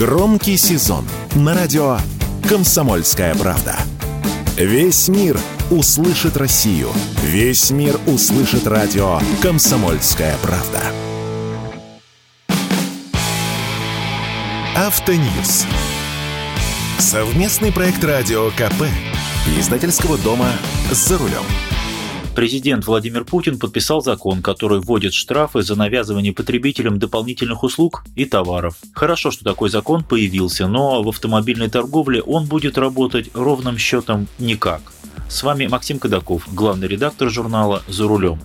Громкий сезон на радио «Комсомольская правда». Весь мир услышит Россию. Весь мир услышит радио «Комсомольская правда». Автоньюз. Совместный проект радио КП. Издательского дома «За рулем». Президент Владимир Путин подписал закон, который вводит штрафы за навязывание потребителям дополнительных услуг и товаров. Хорошо, что такой закон появился, но в автомобильной торговле он будет работать ровным счетом никак. С вами Максим Кадаков, главный редактор журнала «За рулем».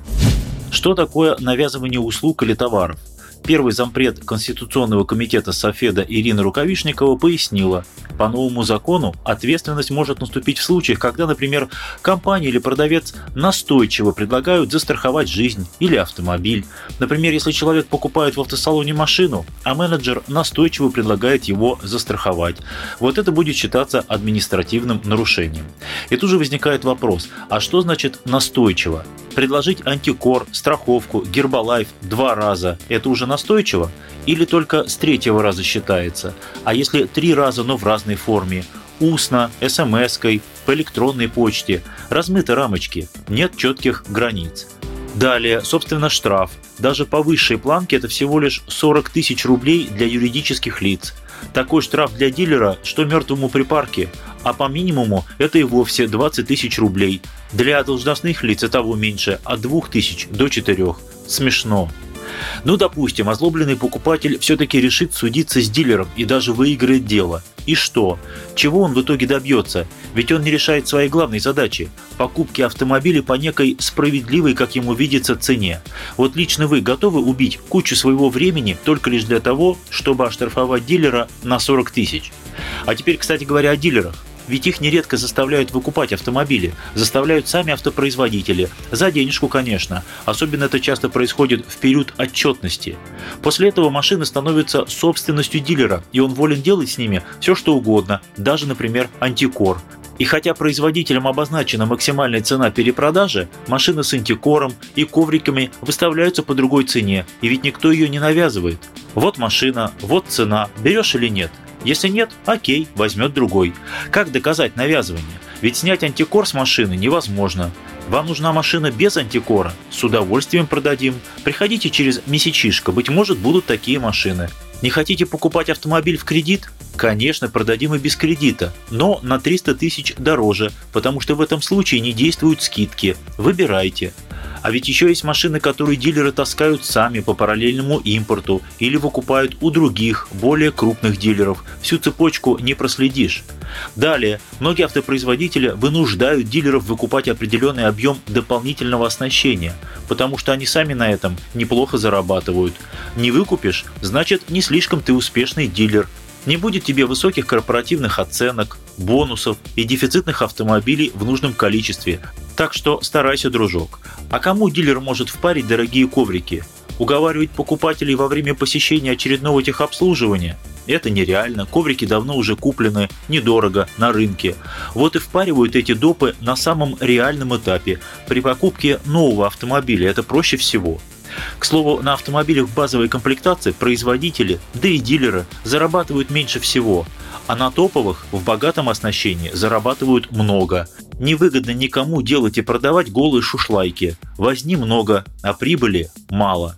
Что такое навязывание услуг или товаров? Первый зампред Конституционного комитета Софеда Ирина Рукавишникова пояснила, по новому закону ответственность может наступить в случаях, когда, например, компания или продавец настойчиво предлагают застраховать жизнь или автомобиль. Например, если человек покупает в автосалоне машину, а менеджер настойчиво предлагает его застраховать. Вот это будет считаться административным нарушением. И тут же возникает вопрос, а что значит настойчиво? Предложить антикор, страховку, гербалайф два раза – это уже настойчиво? Или только с третьего раза считается? А если три раза, но в разной форме? Устно, смс-кой, по электронной почте, размыты рамочки, нет четких границ. Далее, собственно, штраф. Даже по высшей планке это всего лишь 40 тысяч рублей для юридических лиц. Такой штраф для дилера, что мертвому припарке, а по минимуму это и вовсе 20 тысяч рублей. Для должностных лиц и того меньше, от 2 тысяч до 4. Смешно. Ну, допустим, озлобленный покупатель все-таки решит судиться с дилером и даже выиграет дело. И что? Чего он в итоге добьется? Ведь он не решает своей главной задачи – покупки автомобиля по некой справедливой, как ему видится, цене. Вот лично вы готовы убить кучу своего времени только лишь для того, чтобы оштрафовать дилера на 40 тысяч? А теперь, кстати говоря, о дилерах. Ведь их нередко заставляют выкупать автомобили, заставляют сами автопроизводители. За денежку, конечно. Особенно это часто происходит в период отчетности. После этого машины становятся собственностью дилера, и он волен делать с ними все что угодно, даже, например, антикор. И хотя производителям обозначена максимальная цена перепродажи, машины с антикором и ковриками выставляются по другой цене, и ведь никто ее не навязывает. Вот машина, вот цена, берешь или нет – если нет, окей, возьмет другой. Как доказать навязывание? Ведь снять антикор с машины невозможно. Вам нужна машина без антикора? С удовольствием продадим. Приходите через месячишко, быть может будут такие машины. Не хотите покупать автомобиль в кредит? Конечно, продадим и без кредита, но на 300 тысяч дороже, потому что в этом случае не действуют скидки. Выбирайте. А ведь еще есть машины, которые дилеры таскают сами по параллельному импорту или выкупают у других, более крупных дилеров. Всю цепочку не проследишь. Далее, многие автопроизводители вынуждают дилеров выкупать определенный объем дополнительного оснащения, потому что они сами на этом неплохо зарабатывают. Не выкупишь, значит не слишком ты успешный дилер, не будет тебе высоких корпоративных оценок, бонусов и дефицитных автомобилей в нужном количестве. Так что старайся, дружок. А кому дилер может впарить дорогие коврики? Уговаривать покупателей во время посещения очередного техобслуживания? Это нереально, коврики давно уже куплены, недорого, на рынке. Вот и впаривают эти допы на самом реальном этапе. При покупке нового автомобиля это проще всего. К слову, на автомобилях базовой комплектации производители, да и дилеры зарабатывают меньше всего, а на топовых в богатом оснащении зарабатывают много. Невыгодно никому делать и продавать голые шушлайки. Возни много, а прибыли мало.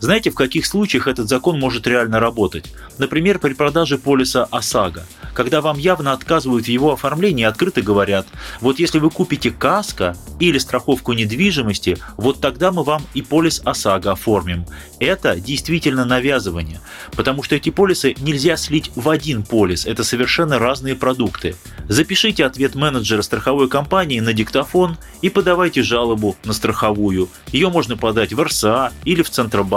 Знаете, в каких случаях этот закон может реально работать? Например, при продаже полиса ОСАГО – когда вам явно отказывают в его оформлении, открыто говорят, вот если вы купите каско или страховку недвижимости, вот тогда мы вам и полис ОСАГО оформим. Это действительно навязывание, потому что эти полисы нельзя слить в один полис, это совершенно разные продукты. Запишите ответ менеджера страховой компании на диктофон и подавайте жалобу на страховую. Ее можно подать в РСА или в Центробанк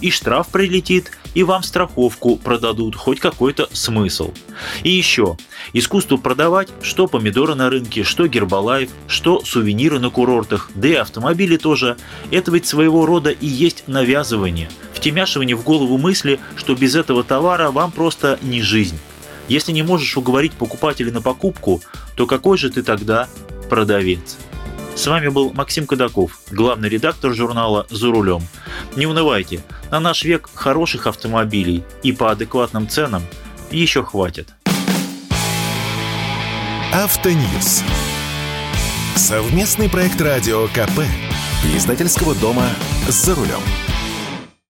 и штраф прилетит, и вам страховку продадут, хоть какой-то смысл. И еще, искусство продавать, что помидоры на рынке, что гербалайф, что сувениры на курортах, да и автомобили тоже, это ведь своего рода и есть навязывание, втемяшивание в голову мысли, что без этого товара вам просто не жизнь. Если не можешь уговорить покупателя на покупку, то какой же ты тогда продавец? С вами был Максим Кадаков, главный редактор журнала «За рулем». Не унывайте, на наш век хороших автомобилей и по адекватным ценам еще хватит. Автоньюз. Совместный проект радио КП. Издательского дома «За рулем».